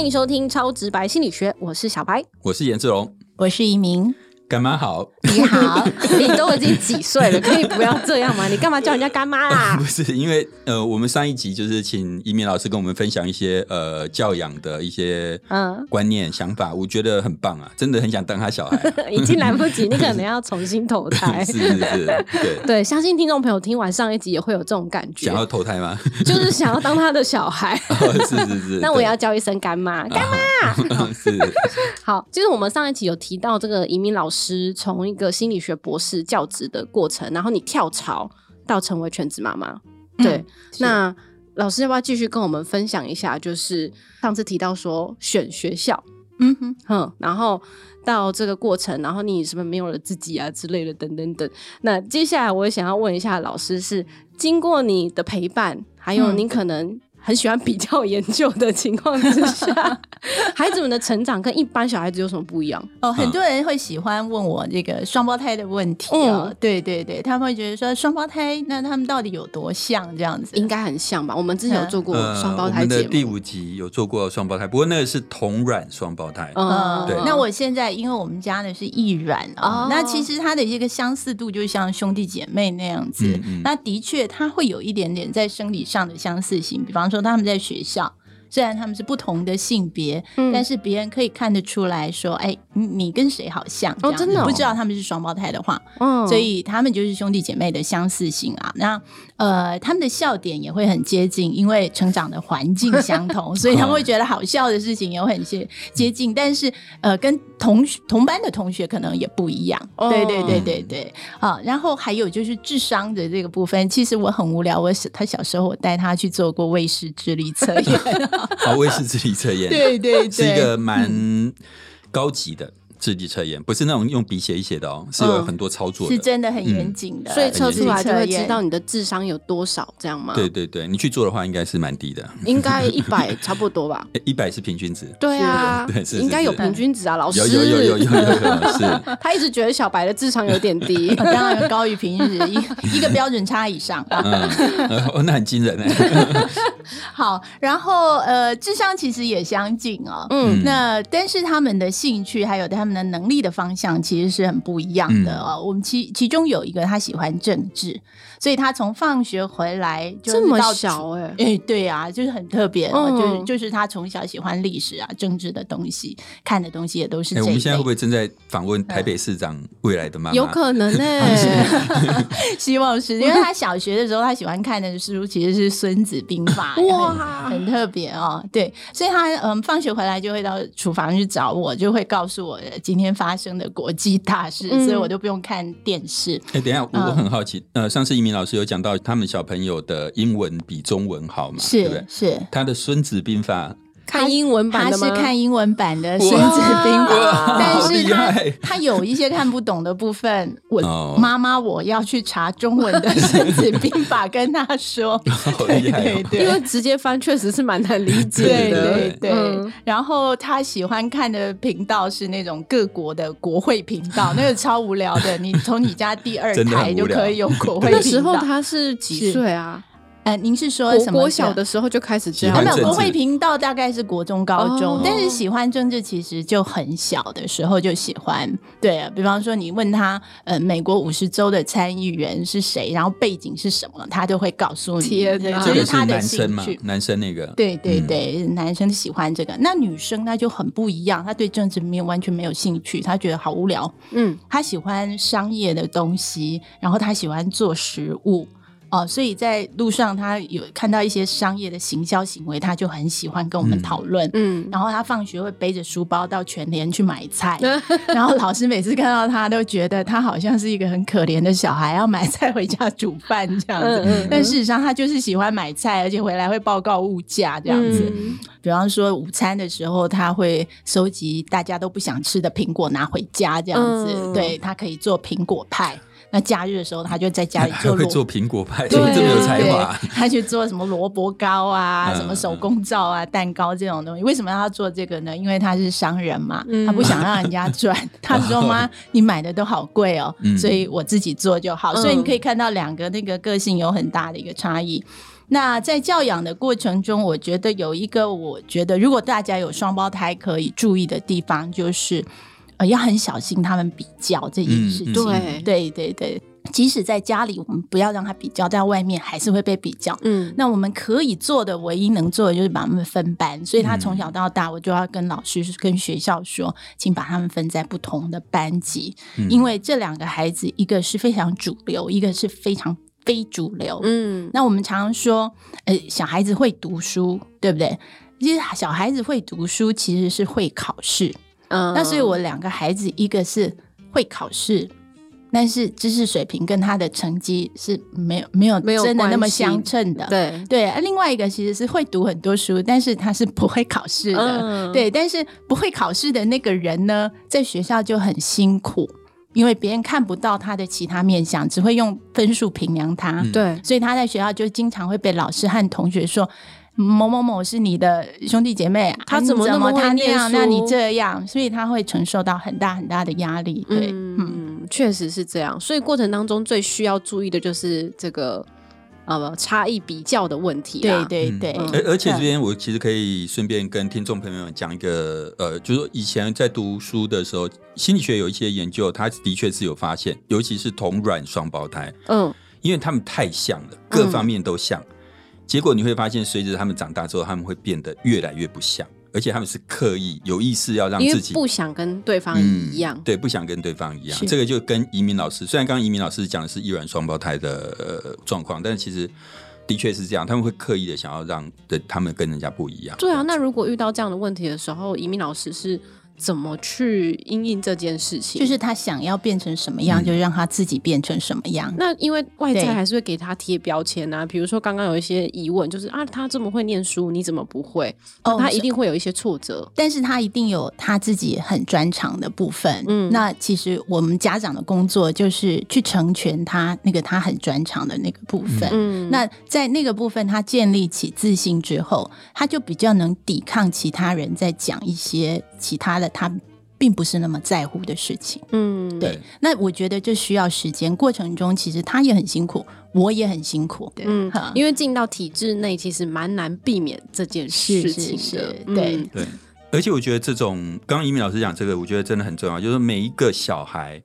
欢迎收听超直白心理学，我是小白，我是颜志龙，我是一鸣。干妈好，你好，你都已经几岁了，可以不要这样吗？你干嘛叫人家干妈啦？不是因为呃，我们上一集就是请移民老师跟我们分享一些呃教养的一些嗯观念想法，我觉得很棒啊，真的很想当他小孩。已经来不及，你可能要重新投胎。是是是，对对，相信听众朋友听完上一集也会有这种感觉，想要投胎吗？就是想要当他的小孩。是是是，那我也要叫一声干妈，干妈。是好，就是我们上一集有提到这个移民老师从一个心理学博士教职的过程，然后你跳槽到成为全职妈妈。对，那老师要不要继续跟我们分享一下？就是上次提到说选学校，嗯哼哼，然后到这个过程，然后你是不是没有了自己啊之类的，等等等。那接下来我也想要问一下老师，是经过你的陪伴，还有你可能。很喜欢比较研究的情况之下，孩子们的成长跟一般小孩子有什么不一样？哦，很多人会喜欢问我这个双胞胎的问题哦。对对对，他们会觉得说双胞胎，那他们到底有多像？这样子应该很像吧？我们之前有做过双胞胎节目，第五集有做过双胞胎，不过那个是同卵双胞胎。嗯，对。那我现在因为我们家呢是异卵啊，那其实它的一个相似度就像兄弟姐妹那样子。那的确，它会有一点点在生理上的相似性，比方。说他们在学校。虽然他们是不同的性别，但是别人可以看得出来说，哎，你你跟谁好像？哦，真的不知道他们是双胞胎的话，嗯，所以他们就是兄弟姐妹的相似性啊。那呃，他们的笑点也会很接近，因为成长的环境相同，所以他们会觉得好笑的事情有很些接近。但是呃，跟同同班的同学可能也不一样。对对对对对，啊，然后还有就是智商的这个部分，其实我很无聊。我他小时候我带他去做过卫士智力测验。好，卫士智力测验，对对，是一个蛮高级的。智力测验不是那种用笔写一写的哦，是有很多操作，是真的很严谨的，所以测出来就会知道你的智商有多少，这样吗？对对对，你去做的话应该是蛮低的，应该一百差不多吧？一百是平均值，对啊，对应该有平均值啊，老师有有有有有有是，他一直觉得小白的智商有点低，当然高于平均值一一个标准差以上，那很惊人哎。好，然后呃，智商其实也相近哦，嗯，那但是他们的兴趣还有他们。的能力的方向其实是很不一样的哦。我们其其中有一个他喜欢政治，所以他从放学回来就这么小哎哎对啊，就是很特别哦。就是就是他从小喜欢历史啊、政治的东西，看的东西也都是。我们现在会不会正在访问台北市长未来的妈妈？有可能呢，希望是因为他小学的时候他喜欢看的书其实是《孙子兵法》，哇，很特别哦。对，所以他嗯，放学回来就会到厨房去找我，就会告诉我。今天发生的国际大事，所以我都不用看电视。哎，等一下，我我很好奇，呃，上次移民老师有讲到，他们小朋友的英文比中文好嘛？是是，他的《孙子兵法》。看英文版的吗？他是看英文版的《孙子兵法》，但是他他有一些看不懂的部分。我妈妈，我要去查中文的《孙子兵法》，跟他说。对对对，因为直接翻确实是蛮难理解的。对对对。然后他喜欢看的频道是那种各国的国会频道，那个超无聊的。你从你家第二台就可以有国会频道。那时候他是几岁啊？呃，您是说什么？国小的时候就开始这样？没有，国会频道大概是国中、高中，但是喜欢政治其实就很小的时候就喜欢。对，比方说你问他，呃，美国五十州的参议员是谁，然后背景是什么，他都会告诉你。这就是男生嘛？男生那个？对对对，男生喜欢这个，那女生那就很不一样，她对政治没有完全没有兴趣，她觉得好无聊。嗯，她喜欢商业的东西，然后她喜欢做食物。哦，所以在路上他有看到一些商业的行销行为，他就很喜欢跟我们讨论。嗯，然后他放学会背着书包到全联去买菜，然后老师每次看到他都觉得他好像是一个很可怜的小孩，要买菜回家煮饭这样子。但事实上他就是喜欢买菜，而且回来会报告物价这样子。比方说午餐的时候，他会收集大家都不想吃的苹果拿回家这样子，对他可以做苹果派。那假日的时候，他就在家里 做。会做苹果派，这么有才华。他去做什么萝卜糕啊，什么手工皂啊，蛋糕这种东西。为什么要做这个呢？因为他是商人嘛，他不想让人家赚。他说：“妈，你买的都好贵哦，所以我自己做就好。”所以你可以看到两个那个个性有很大的一个差异。那在教养的过程中，我觉得有一个，我觉得如果大家有双胞胎可以注意的地方，就是呃要很小心他们比较这件事情。对对对对，即使在家里，我们不要让他比较，在外面还是会被比较。嗯，那我们可以做的，唯一能做的就是把他们分班。所以他从小到大，我就要跟老师、跟学校说，请把他们分在不同的班级，因为这两个孩子，一个是非常主流，一个是非常。非主流，嗯，那我们常常说，呃，小孩子会读书，对不对？其实小孩子会读书，其实是会考试，嗯。那所以我两个孩子，一个是会考试，但是知识水平跟他的成绩是没有没有没有真的那么相称的，对对。另外一个其实是会读很多书，但是他是不会考试的，对。但是不会考试的那个人呢，在学校就很辛苦。因为别人看不到他的其他面相，只会用分数评量他。对，所以他在学校就经常会被老师和同学说：“某某某是你的兄弟姐妹，他怎么那么他那样，那你这样，所以他会承受到很大很大的压力。”对，嗯，确实是这样。所以过程当中最需要注意的就是这个。呃，差异比较的问题。对对对，而而且这边我其实可以顺便跟听众朋友们讲一个，呃，就是说以前在读书的时候，心理学有一些研究，他的确是有发现，尤其是同卵双胞胎，嗯，因为他们太像了，各方面都像，结果你会发现，随着他们长大之后，他们会变得越来越不像。而且他们是刻意有意识要让自己不想跟对方一样，对，不想跟对方一样。这个就跟移民老师，虽然刚刚移民老师讲的是异卵双胞胎的呃状况，但是其实的确是这样，他们会刻意的想要让的他们跟人家不一样。对啊，那如果遇到这样的问题的时候，移民老师是。怎么去应应这件事情？就是他想要变成什么样，就让他自己变成什么样。那因为外在还是会给他贴标签啊，比如说刚刚有一些疑问，就是啊，他这么会念书，你怎么不会？哦，他一定会有一些挫折，但是他一定有他自己很专长的部分。嗯，那其实我们家长的工作就是去成全他那个他很专长的那个部分。嗯，那在那个部分他建立起自信之后，他就比较能抵抗其他人在讲一些其他的。他并不是那么在乎的事情，嗯，对。那我觉得这需要时间，过程中其实他也很辛苦，我也很辛苦，嗯，因为进到体制内其实蛮难避免这件事情的，对对。而且我觉得这种刚刚移民老师讲这个，我觉得真的很重要，就是每一个小孩。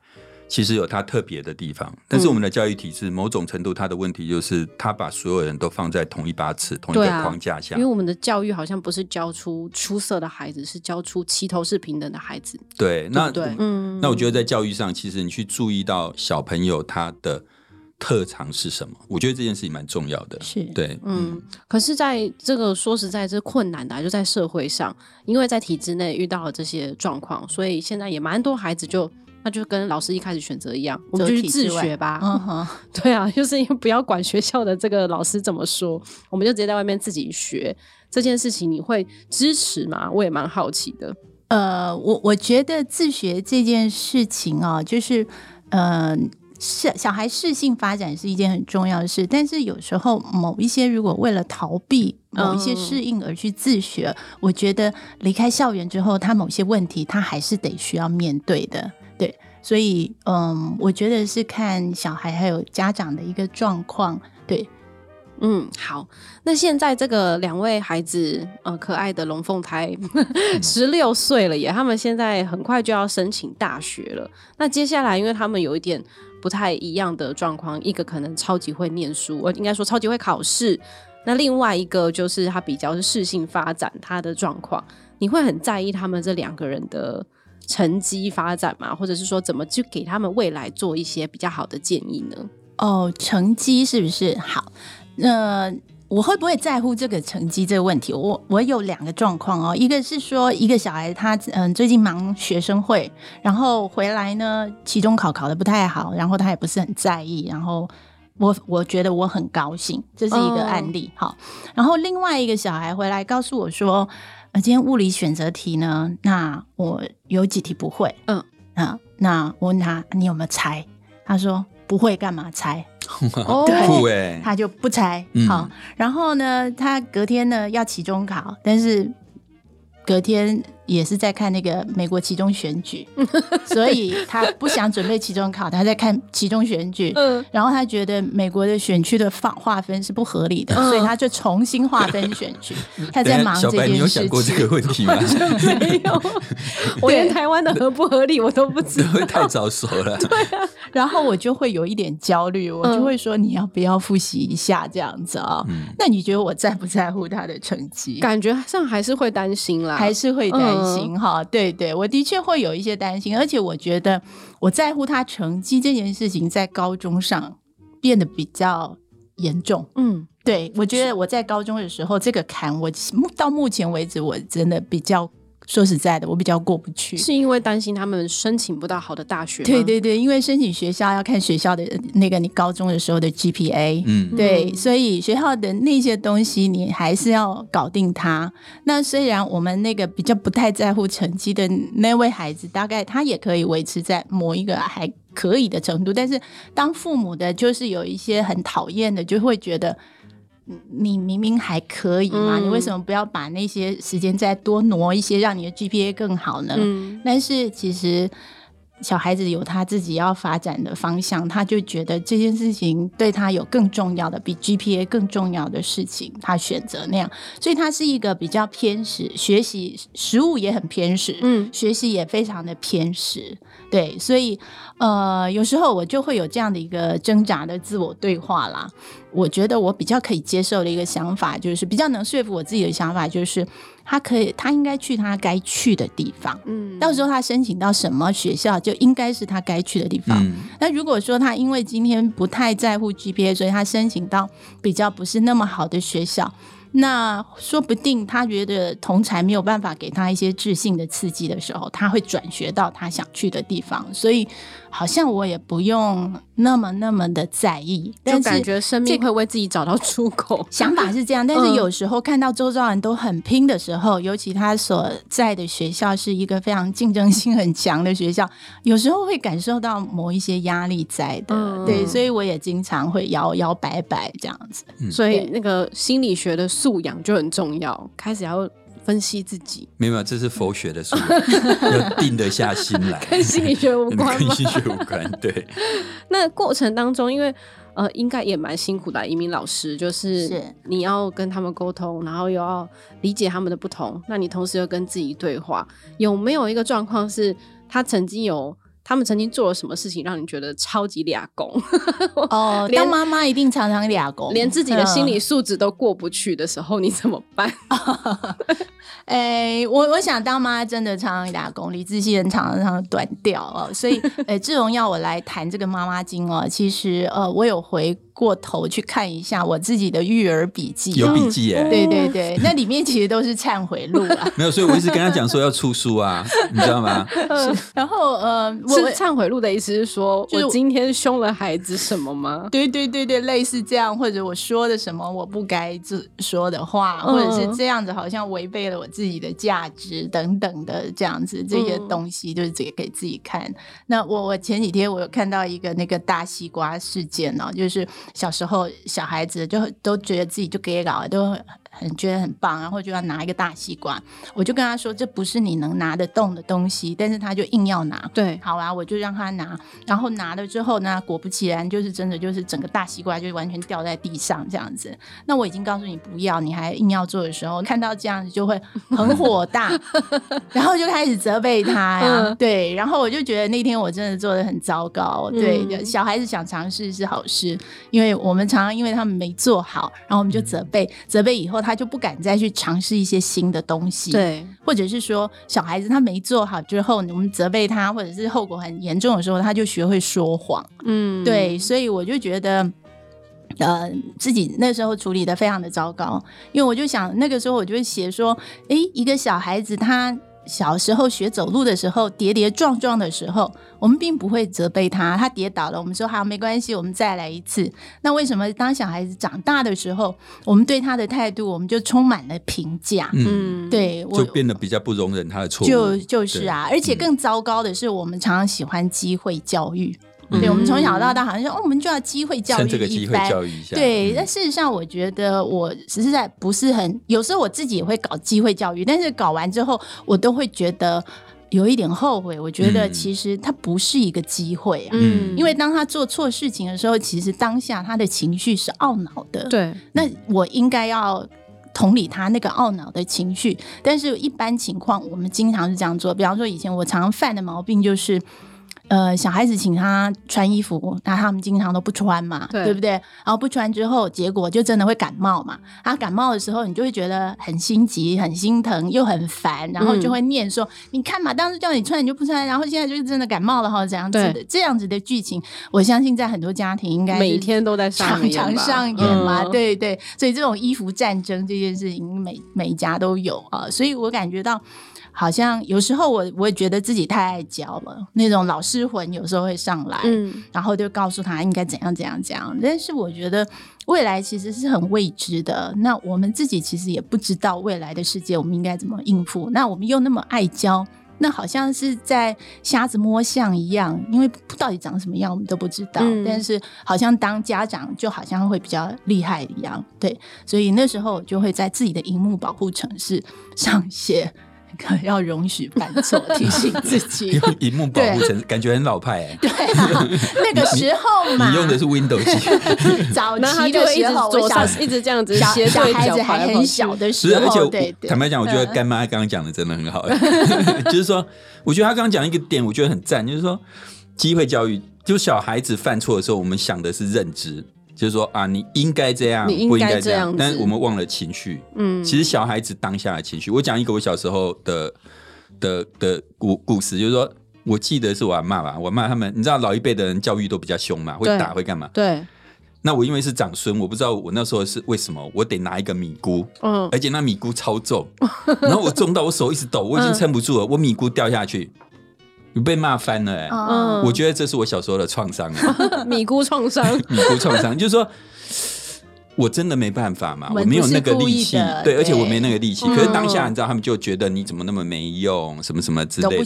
其实有它特别的地方，但是我们的教育体制某种程度它的问题就是，它把所有人都放在同一把尺、同一个框架下。因为我们的教育好像不是教出出色的孩子，是教出齐头是平等的孩子。对，那对，嗯，那我觉得在教育上，其实你去注意到小朋友他的特长是什么，我觉得这件事情蛮重要的。是对，嗯。可是在这个说实在，这困难的就在社会上，因为在体制内遇到了这些状况，所以现在也蛮多孩子就。那就跟老师一开始选择一样，我们就去自学吧。嗯哼 对啊，就是因为不要管学校的这个老师怎么说，我们就直接在外面自己学这件事情。你会支持吗？我也蛮好奇的。呃，我我觉得自学这件事情啊，就是嗯，是小孩适性发展是一件很重要的事。但是有时候某一些如果为了逃避某一些适应而去自学，我觉得离开校园之后，他某些问题他还是得需要面对的。对，所以嗯，我觉得是看小孩还有家长的一个状况。对，嗯，好，那现在这个两位孩子，呃，可爱的龙凤胎，十六岁了耶，他们现在很快就要申请大学了。那接下来，因为他们有一点不太一样的状况，一个可能超级会念书，我应该说超级会考试，那另外一个就是他比较是适性发展他的状况，你会很在意他们这两个人的。成绩发展嘛，或者是说怎么去给他们未来做一些比较好的建议呢？哦，成绩是不是好？那我会不会在乎这个成绩这个问题？我我有两个状况哦，一个是说一个小孩他嗯最近忙学生会，然后回来呢期中考考的不太好，然后他也不是很在意，然后我我觉得我很高兴，这是一个案例。好，然后另外一个小孩回来告诉我说。那今天物理选择题呢？那我有几题不会。嗯啊，那我问他你有没有猜？他说不会，干嘛猜？对，他就不猜。好，然后呢，他隔天呢要期中考，但是隔天也是在看那个美国期中选举，所以他不想准备期中考，他在看期中选举。嗯，然后他觉得美国的选区的划划分是不合理的，所以他就重新划分选区。他在忙这件事情。你有想过这个问题吗？没有，我连台湾的合不合理我都不知道，太早熟了。对啊，然后我就会有一点焦虑，我就会说你要不要复习一下这样子啊？那你觉得我在不在乎他的成绩？感觉上还是会担心啦，还是会担。担心哈，对对，我的确会有一些担心，而且我觉得我在乎他成绩这件事情在高中上变得比较严重。嗯，对，我觉得我在高中的时候这个坎，我到目前为止我真的比较。说实在的，我比较过不去，是因为担心他们申请不到好的大学。对对对，因为申请学校要看学校的那个你高中的时候的 GPA，嗯，对，所以学校的那些东西你还是要搞定它。那虽然我们那个比较不太在乎成绩的那位孩子，大概他也可以维持在某一个还可以的程度，但是当父母的，就是有一些很讨厌的，就会觉得。你明明还可以嘛，你为什么不要把那些时间再多挪一些，让你的 GPA 更好呢？但是其实小孩子有他自己要发展的方向，他就觉得这件事情对他有更重要的、比 GPA 更重要的事情，他选择那样，所以他是一个比较偏食，学习食物也很偏食，嗯，学习也非常的偏食。对，所以呃，有时候我就会有这样的一个挣扎的自我对话啦。我觉得我比较可以接受的一个想法，就是比较能说服我自己的想法，就是他可以，他应该去他该去的地方。嗯，到时候他申请到什么学校，就应该是他该去的地方。那如果说他因为今天不太在乎 GPA，所以他申请到比较不是那么好的学校。那说不定他觉得同才没有办法给他一些智性的刺激的时候，他会转学到他想去的地方，所以好像我也不用那么那么的在意，就感觉生命会为自己找到出口。想法是这样，但是有时候看到周遭人都很拼的时候，尤其他所在的学校是一个非常竞争性很强的学校，有时候会感受到某一些压力在的。对，所以我也经常会摇摇摆摆这样子。所以那个心理学的。素养就很重要，开始要分析自己。没有，这是佛学的书，要定得下心来，跟心理学无关，跟心理学无关。对。那过程当中，因为呃，应该也蛮辛苦的。移民老师就是你要跟他们沟通，然后又要理解他们的不同，那你同时又跟自己对话。有没有一个状况是他曾经有？他们曾经做了什么事情让你觉得超级俩工？哦，当妈妈一定常常俩工，连自己的心理素质都过不去的时候，你怎么办？哎，我我想当妈真的常常俩工，理智性常常短掉哦。所以，哎，志荣要我来谈这个妈妈经哦，其实呃，我有回。过头去看一下我自己的育儿笔记，有笔记耶，对对对，那里面其实都是忏悔录啊。没有，所以我一直跟他讲说要出书啊，你知道吗？然后呃，是忏悔录的意思是说我今天凶了孩子什么吗？对对对对，类似这样，或者我说的什么我不该说的话，或者是这样子，好像违背了我自己的价值等等的这样子这些东西，就是己给自己看。那我我前几天我有看到一个那个大西瓜事件呢，就是。小时候，小孩子就都觉得自己就给搞，都。很觉得很棒，然后就要拿一个大西瓜，我就跟他说这不是你能拿得动的东西，但是他就硬要拿。对，好啊，我就让他拿，然后拿了之后呢，果不其然，就是真的就是整个大西瓜就完全掉在地上这样子。那我已经告诉你不要，你还硬要做的时候，看到这样子就会很火大，然后就开始责备他呀。对，然后我就觉得那天我真的做的很糟糕。对，小孩子想尝试是好事，因为我们常常因为他们没做好，然后我们就责备，责备以后。他就不敢再去尝试一些新的东西，对，或者是说小孩子他没做好之后，我们责备他，或者是后果很严重的时候，他就学会说谎，嗯，对，所以我就觉得，呃，自己那时候处理的非常的糟糕，因为我就想那个时候我就写说，诶，一个小孩子他。小时候学走路的时候，跌跌撞撞的时候，我们并不会责备他。他跌倒了，我们说好没关系，我们再来一次。那为什么当小孩子长大的时候，我们对他的态度，我们就充满了评价？嗯，对，就变得比较不容忍他的错误。就就是啊，而且更糟糕的是，我们常常喜欢机会教育。对，我们从小到大好像说，哦，我们就要机会教育这个机会教育一下。对，但事实上，我觉得我实在不是很，有时候我自己也会搞机会教育，但是搞完之后，我都会觉得有一点后悔。我觉得其实它不是一个机会啊，嗯，因为当他做错事情的时候，其实当下他的情绪是懊恼的。对，那我应该要。同理他那个懊恼的情绪，但是一般情况我们经常是这样做。比方说，以前我常犯的毛病就是。呃，小孩子请他穿衣服，那他们经常都不穿嘛，对不对？然后不穿之后，结果就真的会感冒嘛。他感冒的时候，你就会觉得很心急、很心疼，又很烦，然后就会念说：“你看嘛，当时叫你穿你就不穿，然后现在就是真的感冒了哈。”这样子的这样子的剧情，我相信在很多家庭应该每天都在常常上演嘛。对对，所以这种衣服战争这件事情，每每家都有啊。所以我感觉到。好像有时候我我也觉得自己太爱教了，那种老师魂有时候会上来，嗯，然后就告诉他应该怎样怎样怎样。但是我觉得未来其实是很未知的，那我们自己其实也不知道未来的世界我们应该怎么应付。那我们又那么爱教，那好像是在瞎子摸象一样，因为到底长什么样我们都不知道。但是好像当家长就好像会比较厉害一样，对，所以那时候我就会在自己的荧幕保护城市上写。要容许犯错，提醒自己。用荧幕保护层，感觉很老派哎。对啊，那个时候嘛，你用的是 Windows 早期的时候，我小一直这样子，小孩子还很小的时候。而且坦白讲，我觉得干妈刚刚讲的真的很好。就是说，我觉得他刚刚讲一个点，我觉得很赞，就是说机会教育，就小孩子犯错的时候，我们想的是认知。就是说啊，你应该这样，不应该这样，但是我们忘了情绪。嗯，其实小孩子当下的情绪，我讲一个我小时候的的的故故事，就是说我记得是我妈吧，我骂他们，你知道老一辈的人教育都比较凶嘛，会打会干嘛？对。那我因为是长孙，我不知道我那时候是为什么，我得拿一个米菇，嗯，而且那米菇超重，然后我重到我手一直抖，我已经撑不住了，我米菇掉下去。你被骂翻了哎！我觉得这是我小时候的创伤啊，米姑创伤，米姑创伤，就是说我真的没办法嘛，我没有那个力气，对，而且我没那个力气。可是当下你知道，他们就觉得你怎么那么没用，什么什么之类的。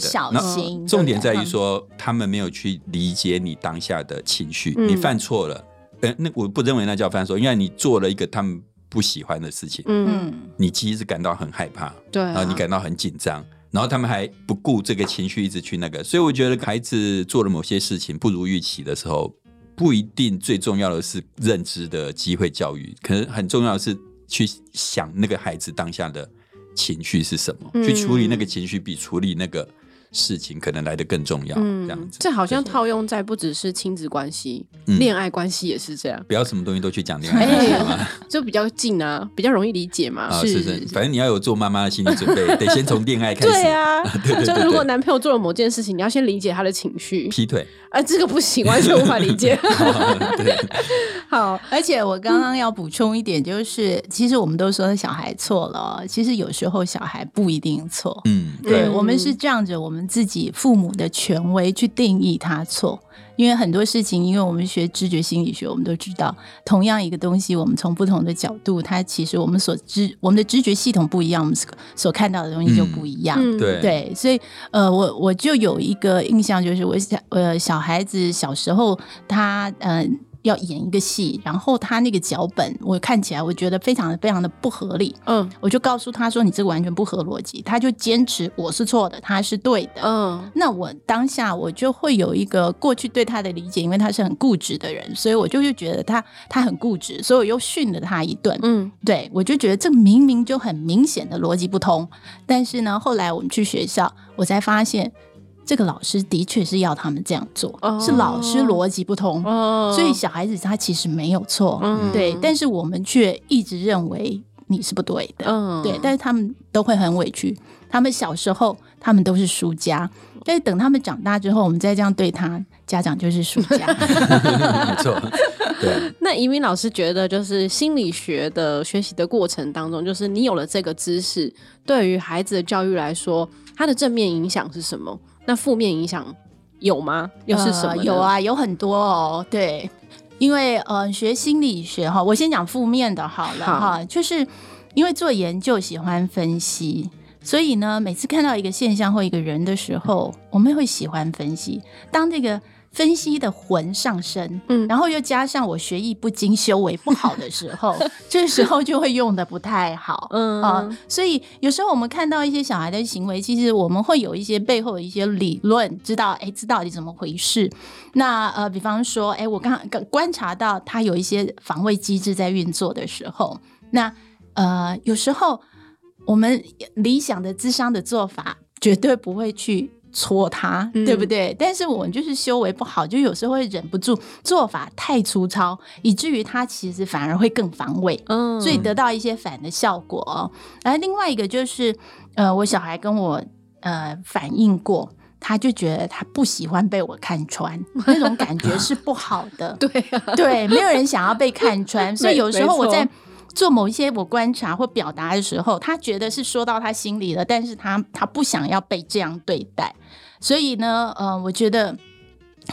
重点在于说，他们没有去理解你当下的情绪。你犯错了，呃，那我不认为那叫犯错，因为你做了一个他们不喜欢的事情。嗯，你其实感到很害怕，对，然后你感到很紧张。然后他们还不顾这个情绪，一直去那个，所以我觉得孩子做了某些事情不如预期的时候，不一定最重要的是认知的机会教育，可能很重要的是去想那个孩子当下的情绪是什么，去处理那个情绪比处理那个。事情可能来的更重要，这样子。这好像套用在不只是亲子关系，恋爱关系也是这样。不要什么东西都去讲恋爱关系嘛，就比较近啊，比较容易理解嘛。是是，反正你要有做妈妈的心理准备，得先从恋爱开始。对啊，就如果男朋友做了某件事情，你要先理解他的情绪。劈腿。啊，这个不行，完全无法理解。好，而且我刚刚要补充一点，就是其实我们都说小孩错了，其实有时候小孩不一定错。嗯，对，我们是这样子，我们自己父母的权威去定义他错。因为很多事情，因为我们学知觉心理学，我们都知道，同样一个东西，我们从不同的角度，它其实我们所知，我们的知觉系统不一样，我们所看到的东西就不一样。对对，所以呃，我我就有一个印象，就是我小呃小孩子小时候，他嗯。要演一个戏，然后他那个脚本我看起来我觉得非常的非常的不合理，嗯，我就告诉他说你这个完全不合逻辑，他就坚持我是错的，他是对的，嗯，那我当下我就会有一个过去对他的理解，因为他是很固执的人，所以我就就觉得他他很固执，所以我又训了他一顿，嗯，对我就觉得这明明就很明显的逻辑不通，但是呢，后来我们去学校，我才发现。这个老师的确是要他们这样做，是老师逻辑不通，所以小孩子他其实没有错，对，但是我们却一直认为你是不对的，对，但是他们都会很委屈。他们小时候他们都是输家，但是等他们长大之后，我们再这样对他，家长就是输家。没错，对。那移民老师觉得，就是心理学的学习的过程当中，就是你有了这个知识，对于孩子的教育来说，它的正面影响是什么？那负面影响有吗？又是什么？有啊，有很多哦。对，因为呃，学心理学哈，我先讲负面的好了哈，就是因为做研究喜欢分析，所以呢，每次看到一个现象或一个人的时候，我们会喜欢分析。当这个分析的魂上身，嗯，然后又加上我学艺不精、修为不好的时候，这时候就会用的不太好，嗯啊，所以有时候我们看到一些小孩的行为，其实我们会有一些背后的一些理论，知道哎，这到底怎么回事？那呃，比方说，哎，我刚刚观察到他有一些防卫机制在运作的时候，那呃，有时候我们理想的智商的做法，绝对不会去。戳他，对不对？但是我们就是修为不好，就有时候会忍不住做法太粗糙，以至于他其实反而会更防卫，嗯，所以得到一些反的效果。而另外一个就是，呃，我小孩跟我呃反映过，他就觉得他不喜欢被我看穿，那种感觉是不好的。对对，没有人想要被看穿，所以有时候我在。做某一些我观察或表达的时候，他觉得是说到他心里了，但是他他不想要被这样对待，所以呢，嗯，我觉得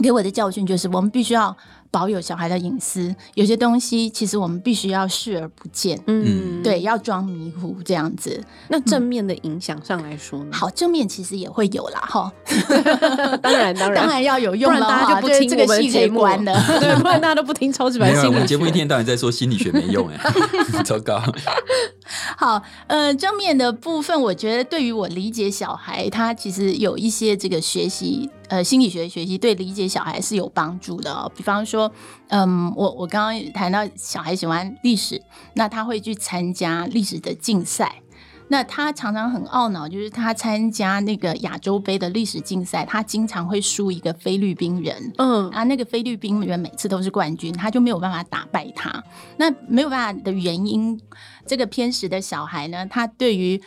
给我的教训就是，我们必须要。保有小孩的隐私，有些东西其实我们必须要视而不见。嗯，对，要装迷糊这样子。那正面的影响上来说呢？好，正面其实也会有啦，哈。当然，当然，当然要有用，不然大家就不听这个戏节目了。对，不然大家都不听超级白心理节目。一天到晚在说心理学没用，哎，糟糕。好，呃，正面的部分，我觉得对于我理解小孩，他其实有一些这个学习。呃，心理学学习对理解小孩是有帮助的哦。比方说，嗯，我我刚刚谈到小孩喜欢历史，那他会去参加历史的竞赛。那他常常很懊恼，就是他参加那个亚洲杯的历史竞赛，他经常会输一个菲律宾人。嗯，啊，那个菲律宾人每次都是冠军，他就没有办法打败他。那没有办法的原因，这个偏食的小孩呢，他对于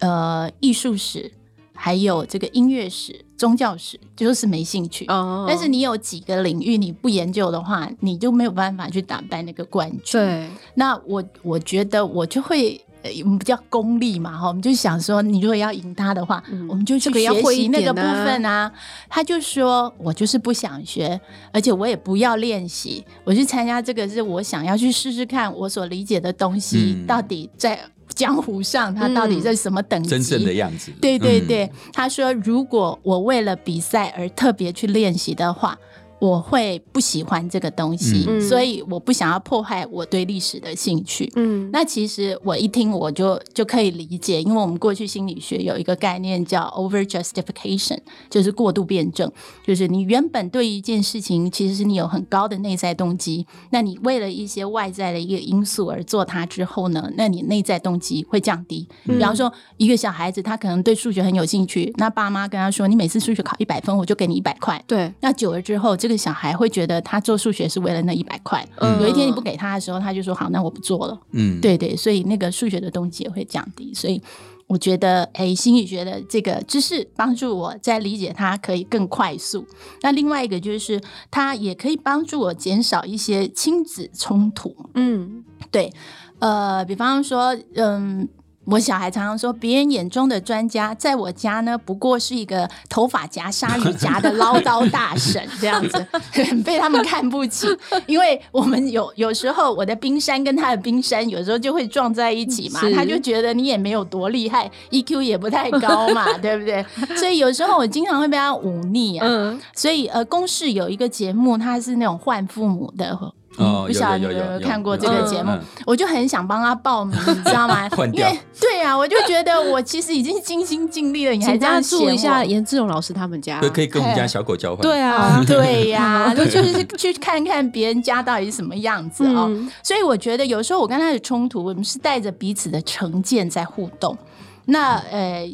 呃艺术史。还有这个音乐史、宗教史，就是没兴趣。哦。但是你有几个领域你不研究的话，你就没有办法去打败那个冠军。对。那我我觉得我就会，我们比较功利嘛，哈，我们就想说，你如果要赢他的话，我们就去学习那个部分啊。他就说，我就是不想学，而且我也不要练习，我去参加这个是我想要去试试看，我所理解的东西到底在。江湖上，他到底在什么等级？真正的样子。对对对，他说：“如果我为了比赛而特别去练习的话。”我会不喜欢这个东西，所以我不想要破坏我对历史的兴趣。嗯，那其实我一听我就就可以理解，因为我们过去心理学有一个概念叫 over justification，就是过度辩证，就是你原本对一件事情其实是你有很高的内在动机，那你为了一些外在的一个因素而做它之后呢，那你内在动机会降低。比方说，一个小孩子他可能对数学很有兴趣，那爸妈跟他说，你每次数学考一百分，我就给你一百块。对，那久了之后，这个小孩会觉得他做数学是为了那一百块，有一天你不给他的时候，他就说好，那我不做了。嗯，对对，所以那个数学的动机也会降低。所以我觉得，哎，心理学的这个知识帮助我在理解他可以更快速。那另外一个就是，它也可以帮助我减少一些亲子冲突。嗯，对，呃，比方说，嗯。我小孩常常说，别人眼中的专家，在我家呢，不过是一个头发夹鲨鱼夹的唠叨大婶这样子，被他们看不起。因为我们有有时候我的冰山跟他的冰山有时候就会撞在一起嘛，他就觉得你也没有多厉害，EQ 也不太高嘛，对不对？所以有时候我经常会被他忤逆啊。所以呃，公视有一个节目，他是那种换父母的。哦，不晓得有没有看过这个节目，我就很想帮他报名，你知道吗？因 为 对啊，我就觉得我其实已经尽心尽力了，你还这样住一下严志勇老师他们家，对，可以跟我们家小狗交换。对啊，对呀，就是去看看别人家到底是什么样子哦。所以我觉得有时候我跟他的冲突，我们是带着彼此的成见在互动。那呃。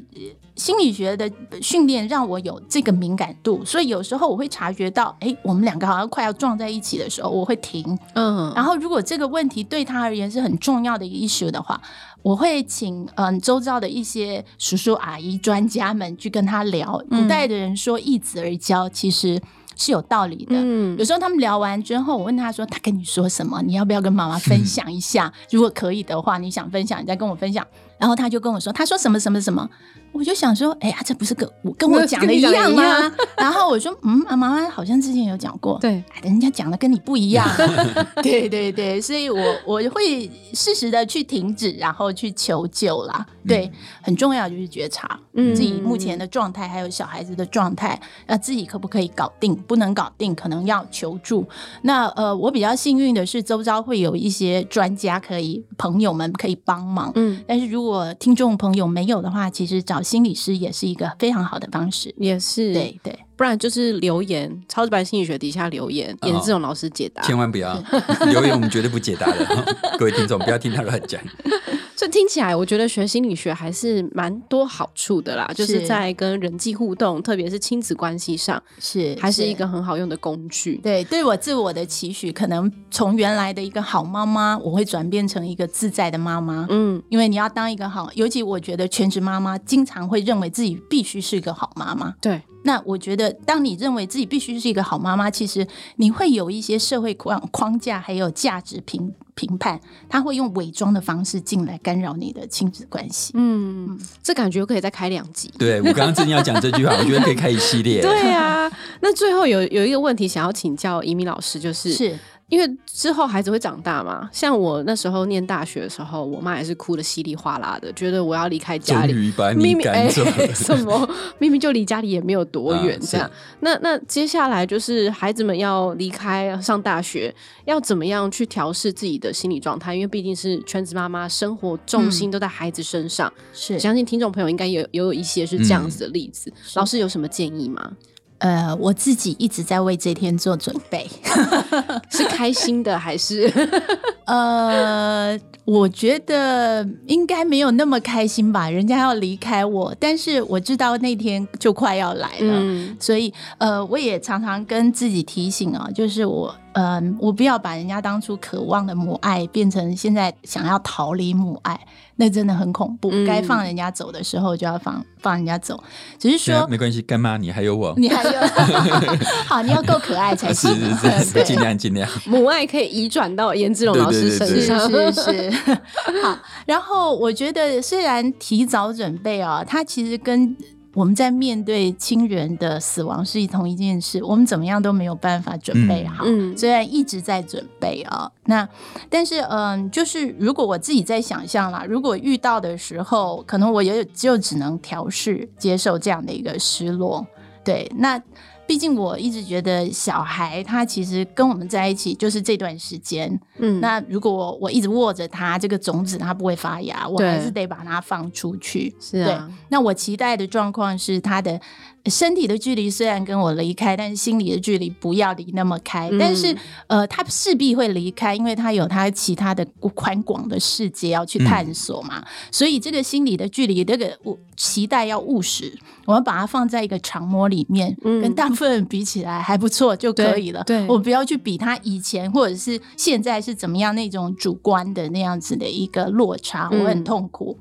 心理学的训练让我有这个敏感度，所以有时候我会察觉到，哎，我们两个好像快要撞在一起的时候，我会停。嗯，然后如果这个问题对他而言是很重要的一个 issue 的话，我会请嗯周遭的一些叔叔阿姨专家们去跟他聊。古代的人说一子而教，其实是有道理的。嗯，有时候他们聊完之后，我问他说，他跟你说什么？你要不要跟妈妈分享一下？如果可以的话，你想分享，你再跟我分享。然后他就跟我说，他说什么什么什么。我就想说，哎呀，这不是跟我跟我讲的一样吗？然后我说，嗯，妈妈好像之前有讲过，对，人家讲的跟你不一样，对对对，所以我我会适时的去停止，然后去求救啦。对，很重要就是觉察自己目前的状态，还有小孩子的状态，那自己可不可以搞定？不能搞定，可能要求助。那呃，我比较幸运的是，周遭会有一些专家可以，朋友们可以帮忙。嗯，但是如果听众朋友没有的话，其实找心理师也是一个非常好的方式。也是，对对。不然就是留言，超直白心理学底下留言，也是这种老师解答。千万不要 留言，我们绝对不解答的。各位听众，不要听他乱讲。所以听起来，我觉得学心理学还是蛮多好处的啦，就是在跟人际互动，特别是亲子关系上，是还是一个很好用的工具。对，对我自我的期许，可能从原来的一个好妈妈，我会转变成一个自在的妈妈。嗯，因为你要当一个好，尤其我觉得全职妈妈经常会认为自己必须是一个好妈妈。对。那我觉得，当你认为自己必须是一个好妈妈，其实你会有一些社会框框架，还有价值评评判，他会用伪装的方式进来干扰你的亲子关系。嗯，这感觉可以再开两集。对我刚刚正要讲这句话，我觉得可以开一系列。对啊，那最后有有一个问题想要请教移民老师，就是是。因为之后孩子会长大嘛，像我那时候念大学的时候，我妈也是哭的稀里哗啦的，觉得我要离开家里，明明哎什么明明就离家里也没有多远，这样。那那接下来就是孩子们要离开上大学，要怎么样去调试自己的心理状态？因为毕竟是全职妈妈，生活重心都在孩子身上。是，相信听众朋友应该有有一些是这样子的例子。老师有什么建议吗？呃，我自己一直在为这天做准备，是开心的还是？呃，我觉得应该没有那么开心吧。人家要离开我，但是我知道那天就快要来了，所以呃，我也常常跟自己提醒啊，就是我。嗯，我不要把人家当初渴望的母爱变成现在想要逃离母爱，那真的很恐怖。该放人家走的时候就要放放人家走，只是说没关系，干妈你还有我，你还有 好，你要够可爱才行，尽量尽量。母爱可以移转到颜志龙老师身上，是是是。好，然后我觉得虽然提早准备啊，他其实跟。我们在面对亲人的死亡是同一件事，我们怎么样都没有办法准备好。虽然一直在准备啊，那但是嗯，就是如果我自己在想象啦，如果遇到的时候，可能我也就只能调试接受这样的一个失落。对，那。毕竟我一直觉得小孩他其实跟我们在一起就是这段时间，嗯，那如果我一直握着他这个种子，他不会发芽，我还是得把它放出去。是啊，那我期待的状况是他的。身体的距离虽然跟我离开，但是心理的距离不要离那么开。但是，呃，他势必会离开，因为他有他其他的宽广的世界要去探索嘛。所以，这个心理的距离，这个我期待要务实，我们把它放在一个长模里面，跟大部分人比起来还不错就可以了。对，我不要去比他以前或者是现在是怎么样那种主观的那样子的一个落差，我很痛苦。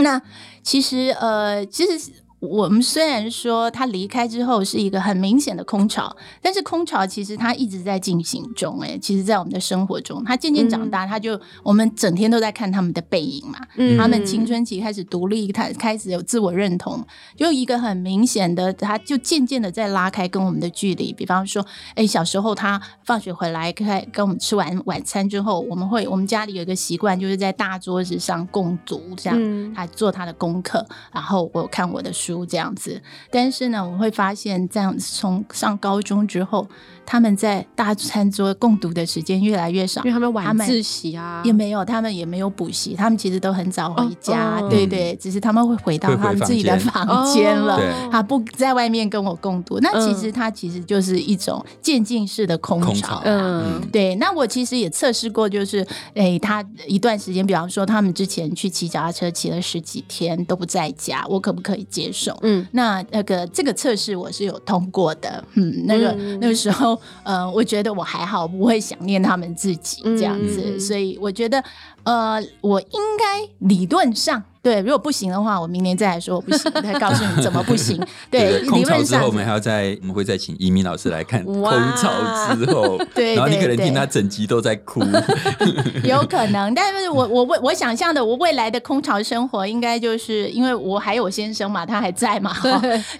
那其实，呃，其实。我们虽然说他离开之后是一个很明显的空巢，但是空巢其实他一直在进行中。哎，其实，在我们的生活中，他渐渐长大，他就我们整天都在看他们的背影嘛。嗯他们青春期开始独立，他开始有自我认同，就一个很明显的，他就渐渐的在拉开跟我们的距离。比方说，哎，小时候他放学回来，开跟我们吃完晚餐之后，我们会我们家里有一个习惯，就是在大桌子上共读，这样他做他的功课，然后我看我的书。书这样子，但是呢，我会发现这样从上高中之后。他们在大餐桌共读的时间越来越少，因为他们晚自习啊，也没有，他们也没有补习，他们其实都很早回家，对对，只是他们会回到他们自己的房间了，他不在外面跟我共读。那其实他其实就是一种渐进式的空巢，嗯，对。那我其实也测试过，就是哎，他一段时间，比方说他们之前去骑脚踏车骑了十几天都不在家，我可不可以接受？嗯，那那个这个测试我是有通过的，嗯，那个那个时候。呃，我觉得我还好，不会想念他们自己这样子，所以我觉得，呃，我应该理论上。对，如果不行的话，我明年再来说我不行，再告诉你怎么不行。对，空巢之后我们还要再，我们会再请移民老师来看空巢之后，对，然后你可能听他整集都在哭，有可能。但是我我我我想象的我未来的空巢生活，应该就是因为我还有先生嘛，他还在嘛，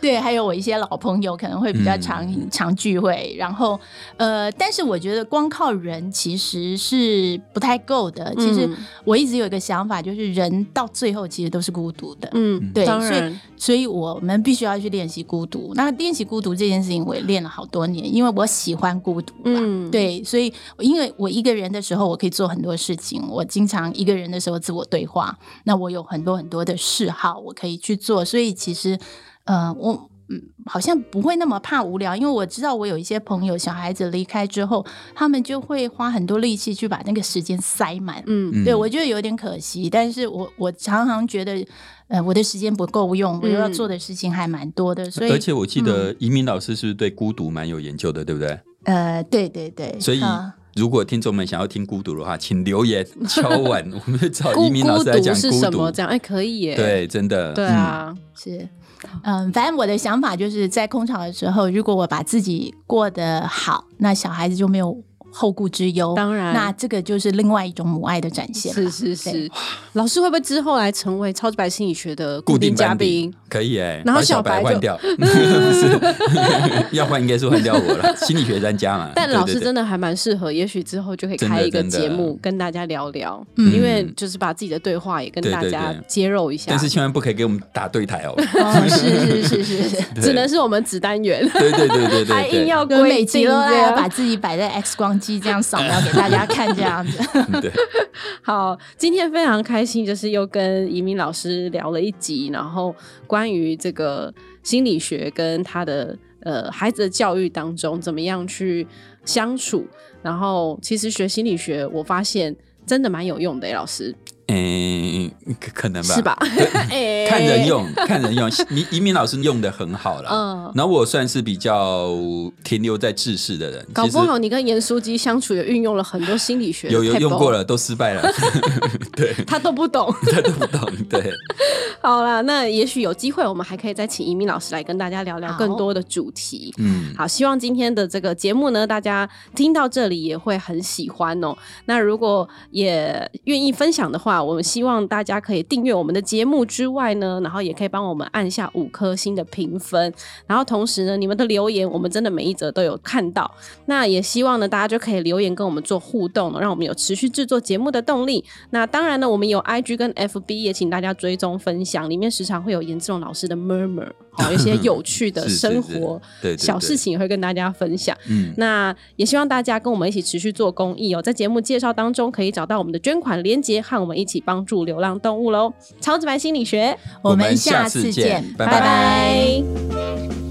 对，还有我一些老朋友可能会比较常常聚会，然后呃，但是我觉得光靠人其实是不太够的。其实我一直有一个想法，就是人到最后其实都是孤独的，嗯，对，所以所以我们必须要去练习孤独。那练习孤独这件事情，我也练了好多年，因为我喜欢孤独嗯，对，所以因为我一个人的时候，我可以做很多事情。我经常一个人的时候自我对话，那我有很多很多的嗜好，我可以去做。所以其实，呃，我。嗯，好像不会那么怕无聊，因为我知道我有一些朋友，小孩子离开之后，他们就会花很多力气去把那个时间塞满。嗯，对我觉得有点可惜，但是我我常常觉得，呃，我的时间不够用，我要做的事情还蛮多的。所以，而且我记得移民老师是不是对孤独蛮有研究的，对不对？呃，对对对。所以，如果听众们想要听孤独的话，请留言 敲碗，我们找移民老师来讲孤独。这样哎，可以耶。对，真的。对啊，是。嗯，反正我的想法就是在空巢的时候，如果我把自己过得好，那小孩子就没有。后顾之忧，当然，那这个就是另外一种母爱的展现。是是是，老师会不会之后来成为超级白心理学的固定嘉宾？可以哎，然后小白换掉，不 是 要换应该是换掉我了，心理学专家嘛。但老师真的还蛮适合，也许之后就可以开一个节目跟大家聊聊，嗯因为就是把自己的对话也跟大家揭露一下。但是千万不可以给我们打对台哦。哦是是是是，只能是我们子单元。对对对对对，还硬要每集都要把自己摆在 X 光。机这样扫描给大家看，这样子。好，今天非常开心，就是又跟移民老师聊了一集，然后关于这个心理学跟他的呃孩子的教育当中怎么样去相处。然后其实学心理学，我发现真的蛮有用的，老师。嗯，可能吧，是吧？看人用，看人用。移移民老师用的很好了，嗯，然后我算是比较停留在知识的人。搞不好你跟严书记相处也运用了很多心理学，有有用过了，都失败了。对，他都不懂，他都不懂。对，好了，那也许有机会，我们还可以再请移民老师来跟大家聊聊更多的主题。嗯，好，希望今天的这个节目呢，大家听到这里也会很喜欢哦。那如果也愿意分享的话，我们希望大家可以订阅我们的节目之外呢，然后也可以帮我们按下五颗星的评分，然后同时呢，你们的留言我们真的每一则都有看到。那也希望呢，大家就可以留言跟我们做互动，让我们有持续制作节目的动力。那当然呢，我们有 IG 跟 FB，也请大家追踪分享，里面时常会有严志龙老师的 murmur，好一些有趣的 生活小事情也会跟大家分享。嗯，那也希望大家跟我们一起持续做公益哦，在节目介绍当中可以找到我们的捐款链接和我们一。一起帮助流浪动物喽！超直白心理学，我们下次见，拜拜。